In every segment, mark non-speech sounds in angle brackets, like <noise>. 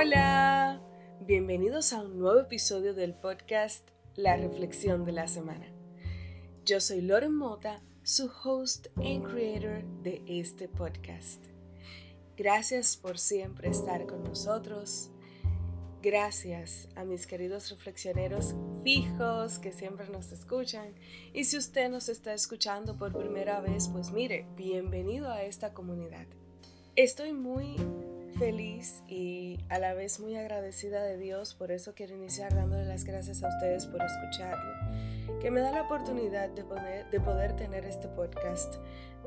Hola, bienvenidos a un nuevo episodio del podcast La Reflexión de la Semana. Yo soy Loren Mota, su host and creator de este podcast. Gracias por siempre estar con nosotros. Gracias a mis queridos reflexioneros fijos que siempre nos escuchan. Y si usted nos está escuchando por primera vez, pues mire, bienvenido a esta comunidad. Estoy muy feliz y a la vez muy agradecida de Dios, por eso quiero iniciar dándole las gracias a ustedes por escucharme, que me da la oportunidad de, de poder tener este podcast,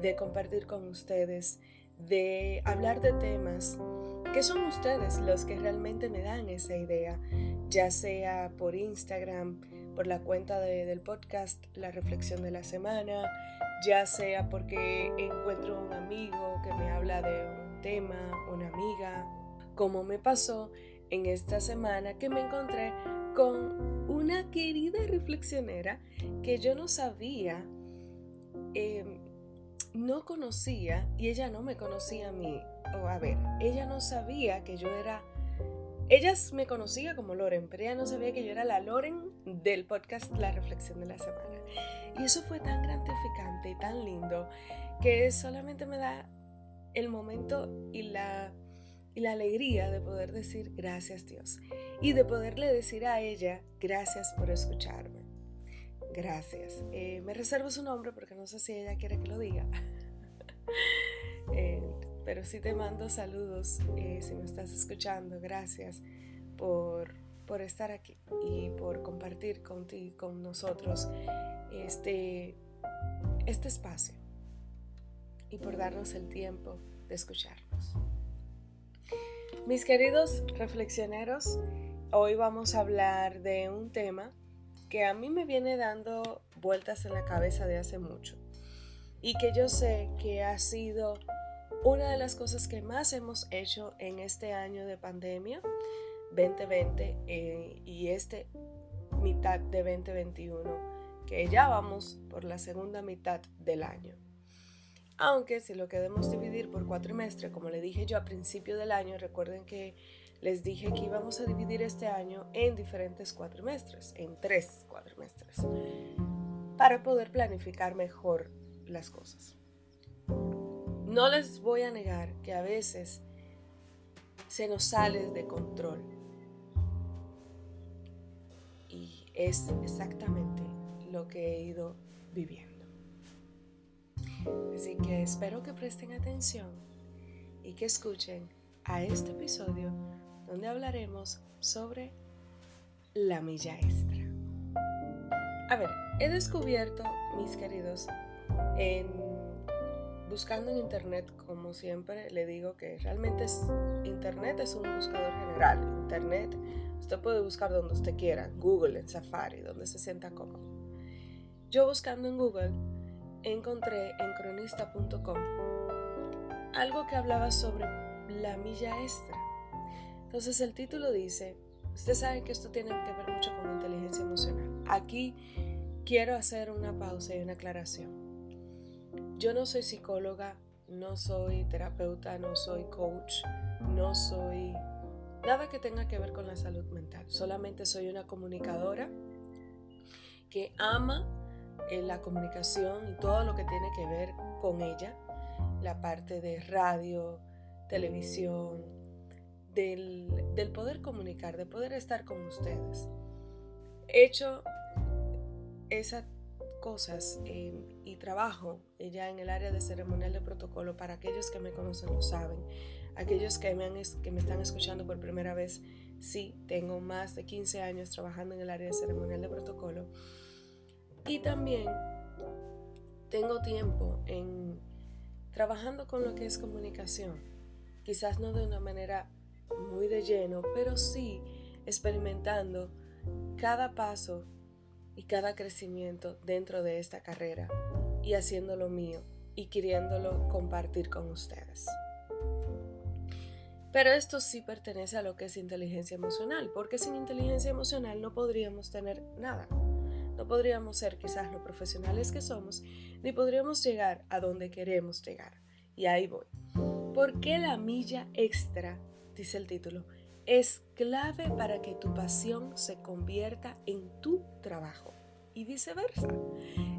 de compartir con ustedes, de hablar de temas que son ustedes los que realmente me dan esa idea, ya sea por Instagram, por la cuenta del podcast La Reflexión de la Semana, ya sea porque encuentro un amigo que me habla de tema, una amiga, como me pasó en esta semana que me encontré con una querida reflexionera que yo no sabía, em, no conocía y ella no me conocía a mí. O a ver, ella no sabía que yo era... Ella me conocía como Loren, pero ella no sabía que yo era la Loren del podcast La Reflexión de la Semana. Y eso fue tan gratificante y tan lindo que solamente me da el momento y la, la alegría de poder decir gracias Dios y de poderle decir a ella gracias por escucharme. Gracias. Eh, me reservo su nombre porque no sé si ella quiere que lo diga. <laughs> Eh, pero sí te mando saludos eh, si me estás escuchando. Gracias por, por estar aquí y por compartir contigo, con nosotros este, este espacio y por darnos el tiempo de escucharnos. Mis queridos reflexioneros, hoy vamos a hablar de un tema que a mí me viene dando vueltas en la cabeza de hace mucho y que yo sé que ha sido una de las cosas que más hemos hecho en este año de pandemia 2020 eh, y este mitad de 2021 que ya vamos por la segunda mitad del año. Aunque si lo queremos dividir por cuatrimestre, como le dije yo a principio del año, recuerden que les dije que íbamos a dividir este año en diferentes cuatrimestres, en tres cuatrimestres, para poder planificar mejor las cosas. No les voy a negar que a veces se nos sale de control. Y es exactamente lo que he ido viviendo. Así que espero que presten atención y que escuchen a este episodio donde hablaremos sobre la milla extra. A ver, he descubierto, mis queridos, buscando en internet, como siempre le digo que realmente internet es un buscador general. Internet usted puede buscar donde usted quiera, Google, en Safari, donde se sienta cómodo. Yo buscando en Google encontré en cronista.com algo que hablaba sobre la milla extra. Entonces el título dice, ustedes saben que esto tiene que ver mucho con inteligencia emocional. Aquí quiero hacer una pausa y una aclaración. Yo no soy psicóloga, no soy terapeuta, no soy coach, no soy nada que tenga que ver con la salud mental. Solamente soy una comunicadora que ama la comunicación y todo lo que tiene que ver con ella, la parte de radio, televisión, del, poder comunicar, de poder estar con ustedes. He hecho esas cosas em, y trabajo ya en el área de ceremonial de protocolo para aquellos que me conocen lo saben. Aquellos que me, que me están escuchando por primera vez, sí, tengo más de 15 años trabajando en el área de ceremonial de protocolo y también tengo tiempo en trabajando con lo que es comunicación. Quizás no de una manera muy de lleno, pero sí experimentando cada paso y cada crecimiento dentro de esta carrera y haciéndolo mío y queriéndolo compartir con ustedes. Pero esto sí pertenece a lo que es inteligencia emocional, porque sin inteligencia emocional no podríamos tener nada. No podríamos ser quizás lo profesionales que somos, ni podríamos llegar a donde queremos llegar. Y ahí voy. ¿Por qué la milla extra, dice el título, es clave para que tu pasión se convierta en tu trabajo y viceversa.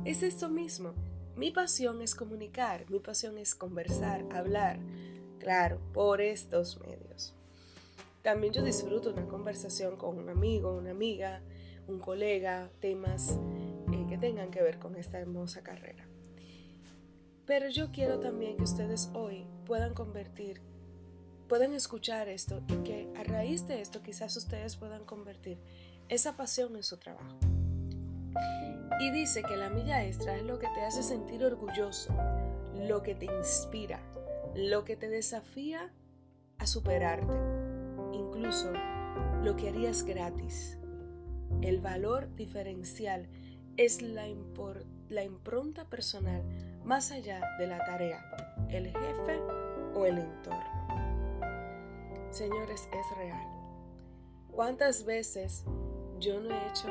Es esto mismo. Mi pasión es comunicar, mi pasión es conversar, hablar, claro, por estos medios. También yo disfruto una conversación con un amigo, una amiga, un colega, temas eh, que tengan que ver con esta hermosa carrera. Pero yo quiero también que ustedes hoy puedan convertir, puedan escuchar esto y que a raíz de esto quizás ustedes puedan convertir esa pasión en su trabajo. Y dice que la milla extra es lo que te hace sentir orgulloso, lo que te inspira, lo que te desafía a superarte, incluso lo que harías gratis. El valor diferencial es la, impronta personal más allá de la tarea, el jefe o el entorno. Señores, es real. ¿Cuántas veces yo no he hecho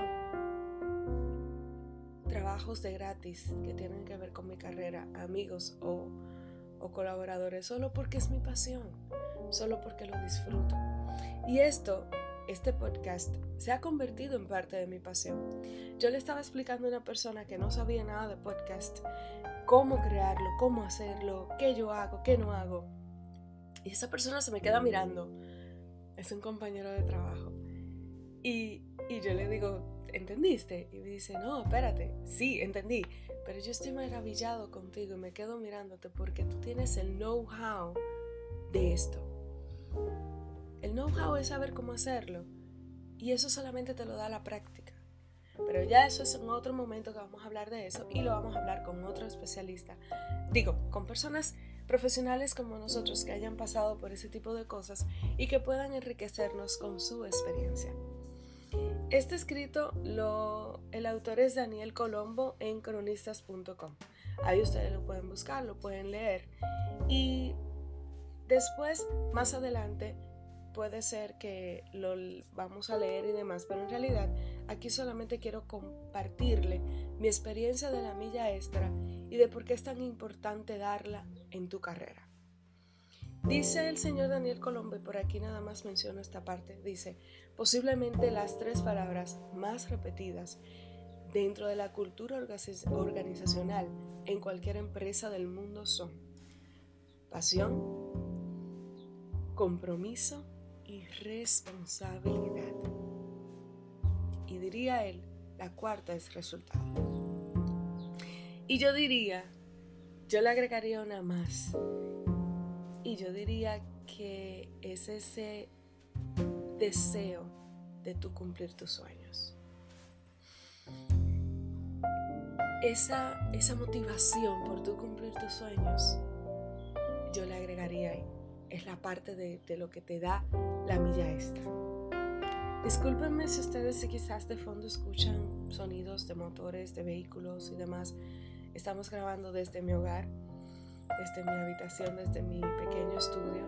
trabajos de gratis que tienen que ver con mi carrera, amigos o, o colaboradores, solo porque es mi pasión, solo porque lo disfruto. Y esto, este podcast, se ha convertido en parte de mi pasión. Yo le estaba explicando a una persona que no sabía nada de podcast, cómo crearlo, cómo hacerlo, qué yo hago, qué no hago. Y esa persona se me queda mirando. Es un compañero de trabajo. Y, y yo le digo, ¿entendiste? Y me dice, no, espérate, sí, entendí, pero yo estoy maravillado contigo y me quedo mirándote porque tú tienes el know-how de esto. El know-how es saber cómo hacerlo y eso solamente te lo da la práctica. Pero ya eso es en otro momento que vamos a hablar de eso y lo vamos a hablar con otro especialista. Digo, con personas profesionales como nosotros que hayan pasado por ese tipo de cosas y que puedan enriquecernos con su experiencia. Este escrito, lo, el autor es Daniel Colombo en cronistas.com. Ahí ustedes lo pueden buscar, lo pueden leer. Y después, más adelante, puede ser que lo vamos a leer y demás, pero en realidad aquí solamente quiero compartirle mi experiencia de la milla extra y de por qué es tan importante darla en tu carrera. Dice el señor Daniel Colombo, y por aquí nada más menciono esta parte, dice, posiblemente las tres palabras más repetidas dentro de la cultura organizacional en cualquier empresa del mundo son pasión, compromiso y responsabilidad. Y diría él, la cuarta es resultado. Y yo diría, yo le agregaría una más, y yo diría que es ese deseo de tú cumplir tus sueños. Esa, esa motivación por tú cumplir tus sueños, yo le agregaría ahí. Es la parte de, de lo que te da la milla extra. Discúlpenme si ustedes quizás de fondo escuchan sonidos de motores, de vehículos y demás. Estamos grabando desde mi hogar desde mi habitación, desde mi pequeño estudio,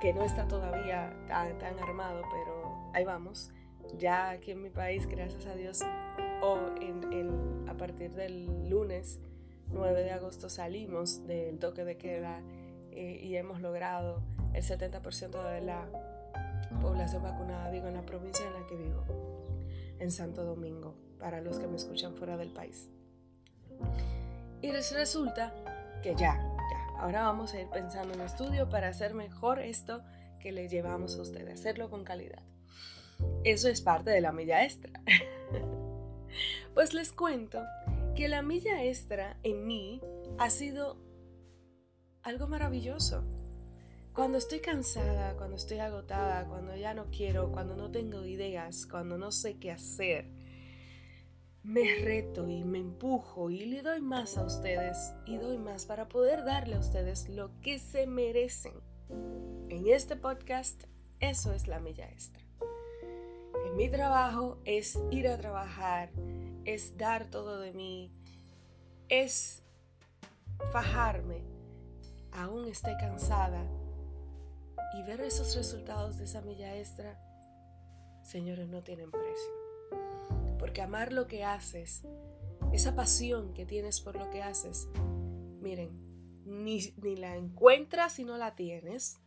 que no está todavía tan, tan armado, pero ahí vamos. Ya aquí en mi país, gracias a Dios, o en, a partir del lunes 9 de agosto salimos del toque de queda eh, y hemos logrado el 70% de la población vacunada, digo, en la provincia en la que vivo, en Santo Domingo, para los que me escuchan fuera del país. Y resulta que ya, Ahora vamos a ir pensando en estudio para hacer mejor esto que le llevamos a usted, hacerlo con calidad. Eso es parte de la milla extra. <laughs> pues les cuento que la milla extra en mí ha sido algo maravilloso. Cuando estoy cansada, cuando estoy agotada, cuando ya no quiero, cuando no tengo ideas, cuando no sé qué hacer, me reto y me empujo y le doy más a ustedes y doy más para poder darle a ustedes lo que se merecen. En este podcast, eso es la milla extra. En mi trabajo es ir a trabajar, es dar todo de mí, es fajarme, aún esté cansada, y ver esos resultados de esa milla extra, señores, no tienen precio. Porque amar lo que haces, esa pasión que tienes por lo que haces, miren, ni, la encuentras si no la tienes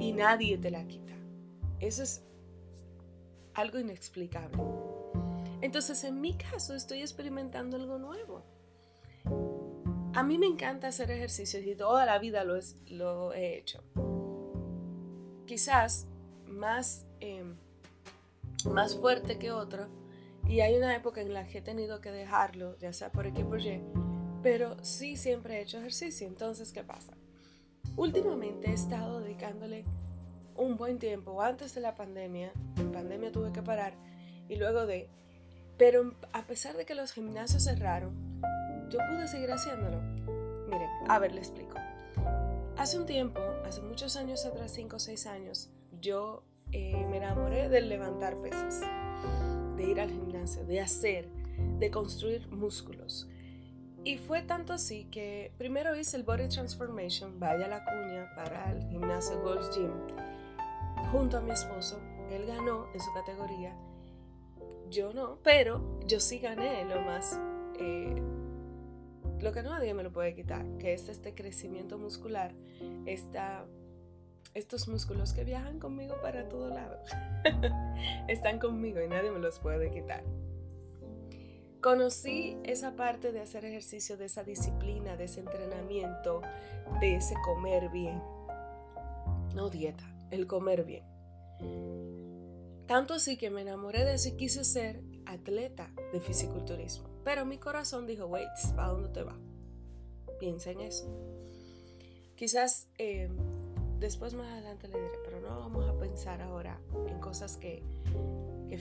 y nadie te la quita. Eso es algo inexplicable. Entonces, en mi caso, estoy experimentando algo nuevo. A mí me encanta hacer ejercicios y toda la vida lo, lo he hecho. Quizás más, em, más fuerte que otro. Y hay una época en la que he tenido que dejarlo, ya sea por X por Y, pero sí siempre he hecho ejercicio. Entonces, ¿qué pasa? Últimamente he estado dedicándole un buen tiempo. Antes de la pandemia, en pandemia tuve que parar y luego de... Pero a pesar de que los gimnasios cerraron, yo pude seguir haciéndolo. Miren, a ver, le explico. Hace un tiempo, hace muchos años atrás, 5 o 6 años, yo eh, me enamoré del levantar pesas, de ir al gimnasio, de hacer, de construir músculos. Y fue tanto así que primero hice el Body Transformation, vaya la cuña, para el gimnasio Gold's Gym, junto a mi esposo. Él ganó en su categoría, yo no, pero yo sí gané lo más, eh, lo que nadie me lo puede quitar, que es este crecimiento muscular, estos músculos que viajan conmigo para todo lado. <laughs> Están conmigo y nadie me los puede quitar. Conocí esa parte de hacer ejercicio, de esa disciplina, de ese entrenamiento, de ese comer bien. No dieta, el comer bien. Tanto así que me enamoré de eso y quise ser atleta de fisiculturismo. Pero mi corazón dijo, wait, ¿para dónde te va? Piensa en eso. Quizás eh, Después más adelante le diré, pero no vamos a pensar ahora en cosas que,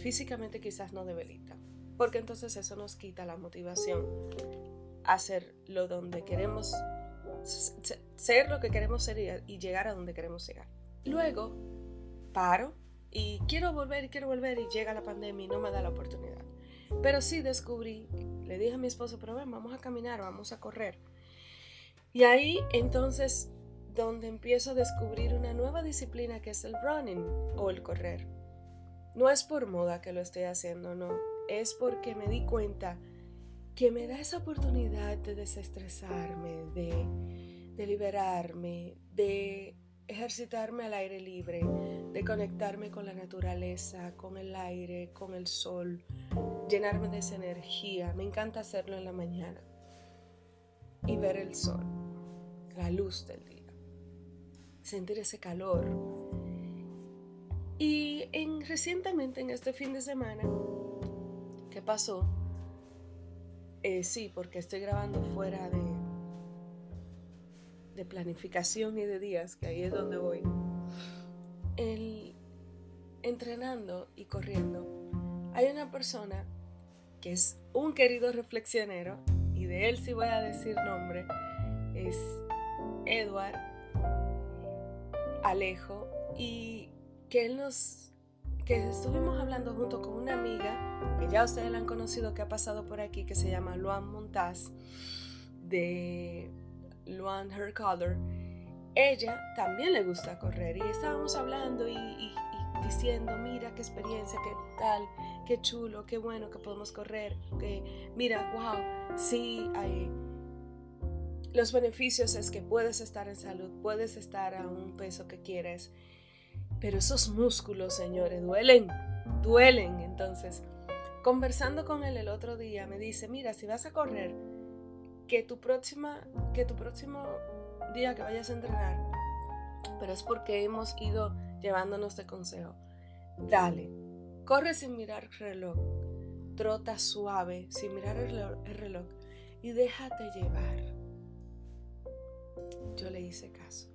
físicamente quizás no debilitan, porque entonces eso nos quita la motivación a hacer lo donde queremos, ser lo que queremos ser y llegar a donde queremos llegar. Luego, paro y quiero volver y quiero volver y llega la pandemia y no me da la oportunidad. Pero sí descubrí, le dije a mi esposo, pero ven, vamos a caminar, vamos a correr. Y ahí entonces donde empiezo a descubrir una nueva disciplina que es el running o el correr. No es por moda que lo estoy haciendo, no, es porque me di cuenta que me da esa oportunidad de desestresarme, de, de liberarme, de ejercitarme al aire libre, de conectarme con la naturaleza, con el aire, con el sol, llenarme de esa energía. Me encanta hacerlo en la mañana y ver el sol, la luz del día sentir ese calor. Y en, recientemente, en este fin de semana, ¿qué pasó? Eh, sí, porque estoy grabando fuera de, de planificación y de días, que ahí es donde voy. El, entrenando y corriendo, hay una persona que es un querido reflexionero, y de él sí voy a decir nombre, es Edward Alejo y que él nos que estuvimos hablando junto con una amiga que ya ustedes la han conocido que ha pasado por aquí que se llama Luan Montaz de Luan Her Color ella también le gusta correr y estábamos hablando y, diciendo mira qué experiencia qué tal qué chulo qué bueno que podemos correr que mira wow sí los beneficios es que puedes estar en salud, puedes estar a un peso que quieres, pero esos músculos, señores, duelen, duelen. Entonces, conversando con él el otro día, me dice, mira, si vas a correr, que tu próxima, que tu próximo día que vayas a entrenar, pero es porque hemos ido llevándonos de consejo. Dale, corre sin mirar el reloj, trota suave sin mirar el reloj y déjate llevar yo le hice caso.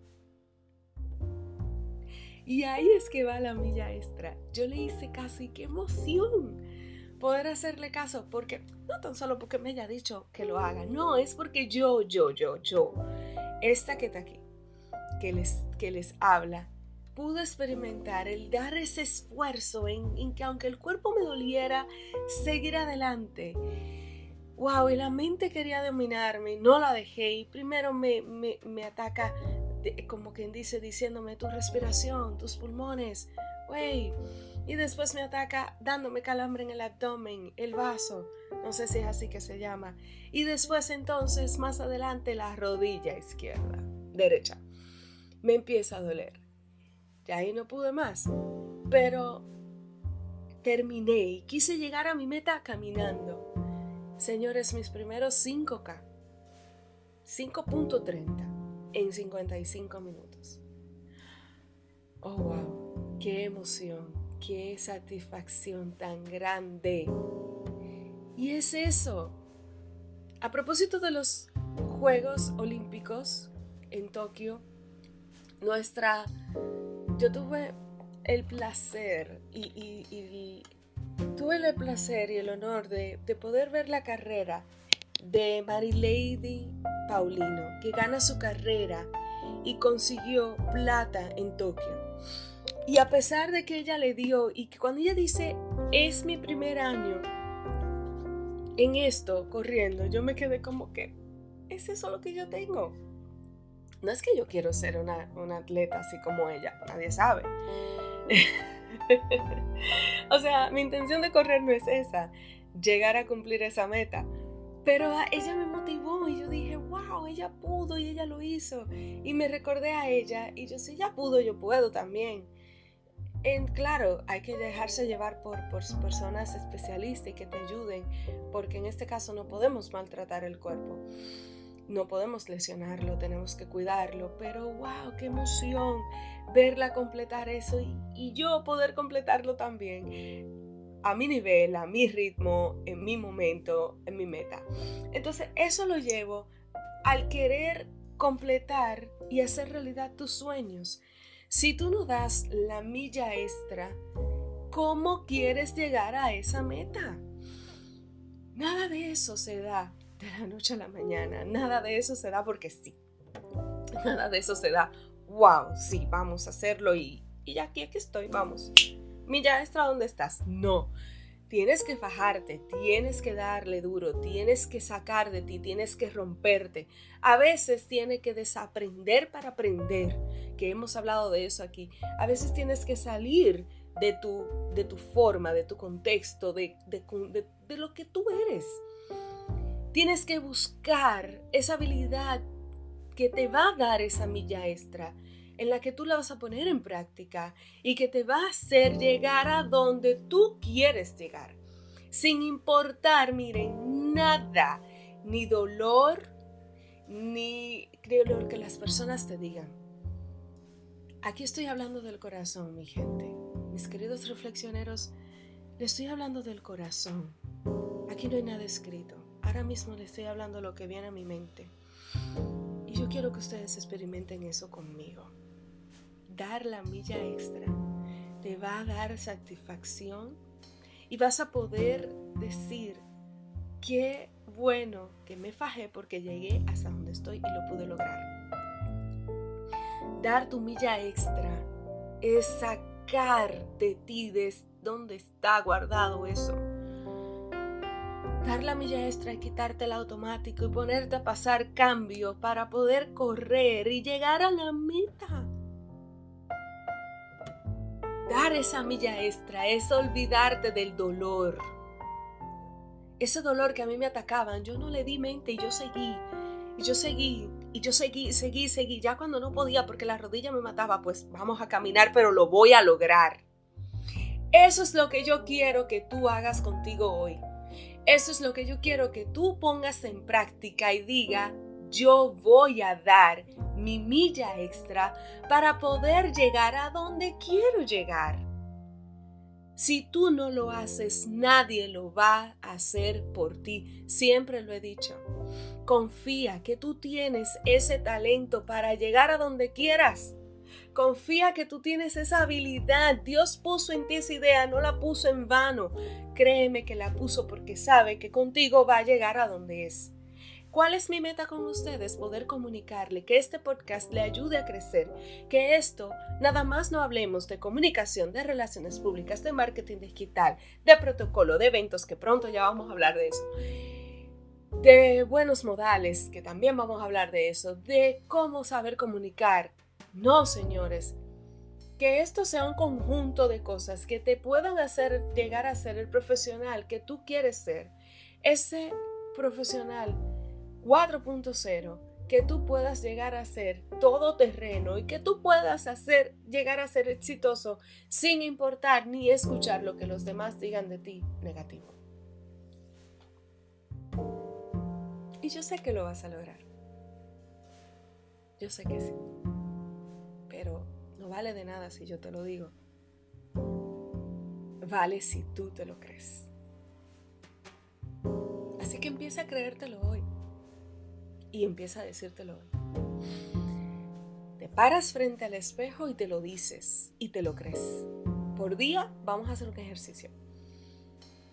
Y ahí es que va la milla extra. Yo le hice caso y qué emoción poder hacerle caso, porque no tan solo porque me haya dicho que lo haga, no, es porque yo, yo, yo, yo, esta que está aquí, que les, que les habla, pude experimentar el dar ese esfuerzo en, en que aunque el cuerpo me doliera, seguir adelante. Wow, y la mente quería dominarme, no la dejé y primero me, me, ataca, como quien dice, diciéndome tu respiración, tus pulmones, wey, y después me ataca dándome calambre en el abdomen, el vaso, no sé si es así que se llama, y después entonces más adelante la rodilla izquierda, derecha, me empieza a doler. Y ahí no pude más, pero terminé y quise llegar a mi meta caminando. Señores, mis primeros 5K, 5.30 en 55 minutos. Oh, wow, qué emoción, qué satisfacción tan grande. Y es eso. A propósito de los Juegos Olímpicos en Tokio, nuestra... Yo tuve el placer y, tuve el placer y el honor de, de poder ver la carrera de Marilady Paulino, que gana su carrera y consiguió plata en Tokio. Y a pesar de que ella le dio, y que cuando ella dice, es mi primer año en esto, corriendo, yo me quedé como que, ¿es eso lo que yo tengo? No es que yo quiero ser una, una atleta así como ella, nadie sabe. <laughs> o sea, mi intención de correr no es esa, llegar a cumplir esa meta. Pero ella me motivó y yo dije, wow, ella pudo y ella lo hizo. Y me recordé a ella y yo, si ella pudo, yo puedo también claro, hay que dejarse llevar por, por personas especialistas y que te ayuden, porque en este caso no podemos maltratar el cuerpo. No podemos lesionarlo, tenemos que cuidarlo, pero wow, qué emoción verla completar eso y, y yo poder completarlo también a mi nivel, a mi ritmo, en mi momento, en mi meta. Entonces, eso lo llevo al querer completar y hacer realidad tus sueños. Si tú no das la milla extra, ¿cómo quieres llegar a esa meta? Nada de eso se da de la noche a la mañana. Nada de eso se da porque sí. Nada de eso se da. Wow, sí, vamos a hacerlo y, y aquí, aquí estoy, vamos. Milla extra, ¿dónde estás? No. Tienes que fajarte, tienes que darle duro, tienes que sacar de ti, tienes que romperte. A veces tienes que desaprender para aprender, que hemos hablado de eso aquí. A veces tienes que salir de tu, de tu forma, de tu contexto, de, de, de lo que tú eres. Tienes que buscar esa habilidad que te va a dar esa milla extra en la que tú la vas a poner en práctica y que te va a hacer llegar a donde tú quieres llegar. Sin importar, miren, nada, ni dolor, ni lo que las personas te digan. Aquí estoy hablando del corazón, mi gente. Mis queridos reflexioneros, les estoy hablando del corazón. Aquí no hay nada escrito. Ahora mismo les estoy hablando lo que viene a mi mente. Y yo quiero que ustedes experimenten eso conmigo dar la milla extra te va a dar satisfacción y vas a poder decir, qué bueno que me fajé porque llegué hasta donde estoy y lo pude lograr. Dar tu milla extra es sacar de ti de donde está guardado eso. Dar la milla extra es quitarte el automático y ponerte a pasar cambio para poder correr y llegar a la meta. Dar esa milla extra es olvidarte del dolor. Ese dolor que a mí me atacaban, yo no le di mente y yo seguí. Y yo seguí, y yo seguí, seguí, seguí. Ya cuando no podía porque la rodilla me mataba, pues vamos a caminar, pero lo voy a lograr. Eso es lo que yo quiero que tú hagas contigo hoy. Eso es lo que yo quiero que tú pongas en práctica y diga, yo voy a dar mi milla extra para poder llegar a donde quiero llegar. Si tú no lo haces, nadie lo va a hacer por ti. Siempre lo he dicho. Confía que tú tienes ese talento para llegar a donde quieras. Confía que tú tienes esa habilidad. Dios puso en ti esa idea, no la puso en vano. Créeme que la puso porque sabe que contigo va a llegar a donde es. ¿Cuál es mi meta con ustedes? Poder comunicarle, que este podcast le ayude a crecer, que esto nada más no hablemos de comunicación, de relaciones públicas, de marketing digital, de protocolo, de eventos, que pronto ya vamos a hablar de eso, de buenos modales, que también vamos a hablar de eso, de cómo saber comunicar. No, señores, que esto sea un conjunto de cosas que te puedan hacer llegar a ser el profesional que tú quieres ser. Ese profesional 4.0 que tú puedas llegar a ser todoterreno y que tú puedas hacer, llegar a ser exitoso sin importar ni escuchar lo que los demás digan de ti negativo. Y yo sé que lo vas a lograr. Yo sé que sí. Pero no vale de nada si yo te lo digo. Vale si tú te lo crees. Así que empieza a creértelo hoy y empieza a decírtelo hoy. Te paras frente al espejo y te lo dices y te lo crees. Por día vamos a hacer un ejercicio.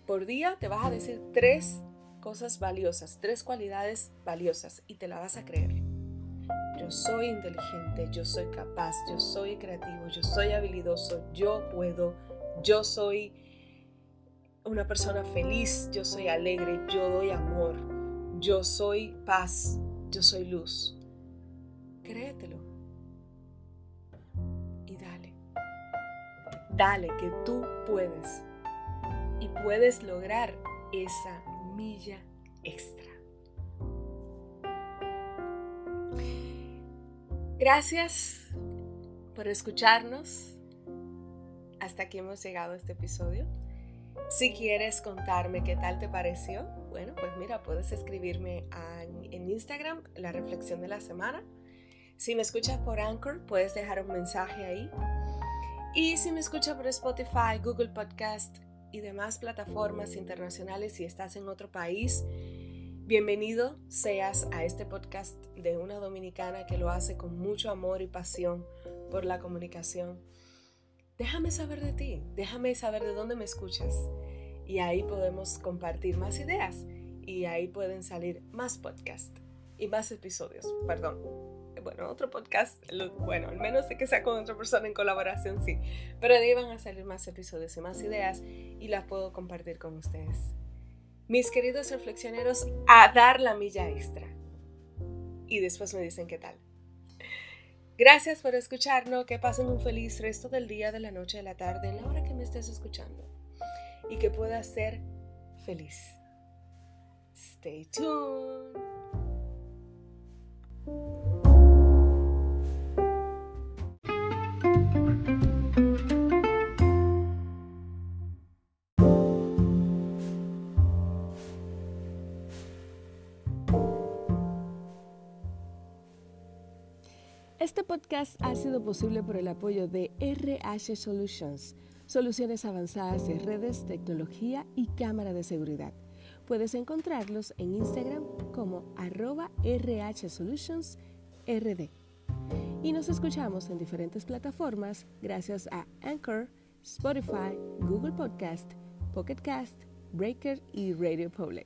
Por día te vas a decir tres cosas valiosas, tres cualidades valiosas y te la vas a creer. Yo soy inteligente, yo soy capaz, yo soy creativo, yo soy habilidoso, yo puedo, yo soy una persona feliz, yo soy alegre, yo doy amor, yo soy paz, yo soy luz. Créetelo. Y dale. Dale que tú puedes. Y puedes lograr esa milla extra. Gracias por escucharnos. Hasta aquí hemos llegado a este episodio. Si quieres contarme qué tal te pareció, bueno, pues mira, puedes escribirme en Instagram la reflexión de la semana. Si me escuchas por Anchor, puedes dejar un mensaje ahí. Y si me escuchas por Spotify, Google Podcast y demás plataformas internacionales, si estás en otro país, bienvenido seas a este podcast de una dominicana que lo hace con mucho amor y pasión por la comunicación. Déjame saber de ti, déjame saber de dónde me escuchas y ahí podemos compartir más ideas y ahí pueden salir más podcasts y más episodios, perdón. Bueno, otro podcast, bueno, al menos de que sea con otra persona en colaboración, sí. Pero de ahí van a salir más episodios y más ideas y las puedo compartir con ustedes. Mis queridos reflexioneros, a dar la milla extra. Y después me dicen qué tal. Gracias por escucharnos, que pasen un feliz resto del día, de la noche, de la tarde, en la hora que me estés escuchando y que puedas ser feliz. Stay tuned. Este podcast ha sido posible por el apoyo de RH Solutions soluciones avanzadas de redes, tecnología y cámara de seguridad. Puedes encontrarlos en Instagram como arroba rhsolutionsrd. Y nos escuchamos en diferentes plataformas gracias a Anchor, Spotify, Google Podcast, Pocket Cast, Breaker y Radio Public.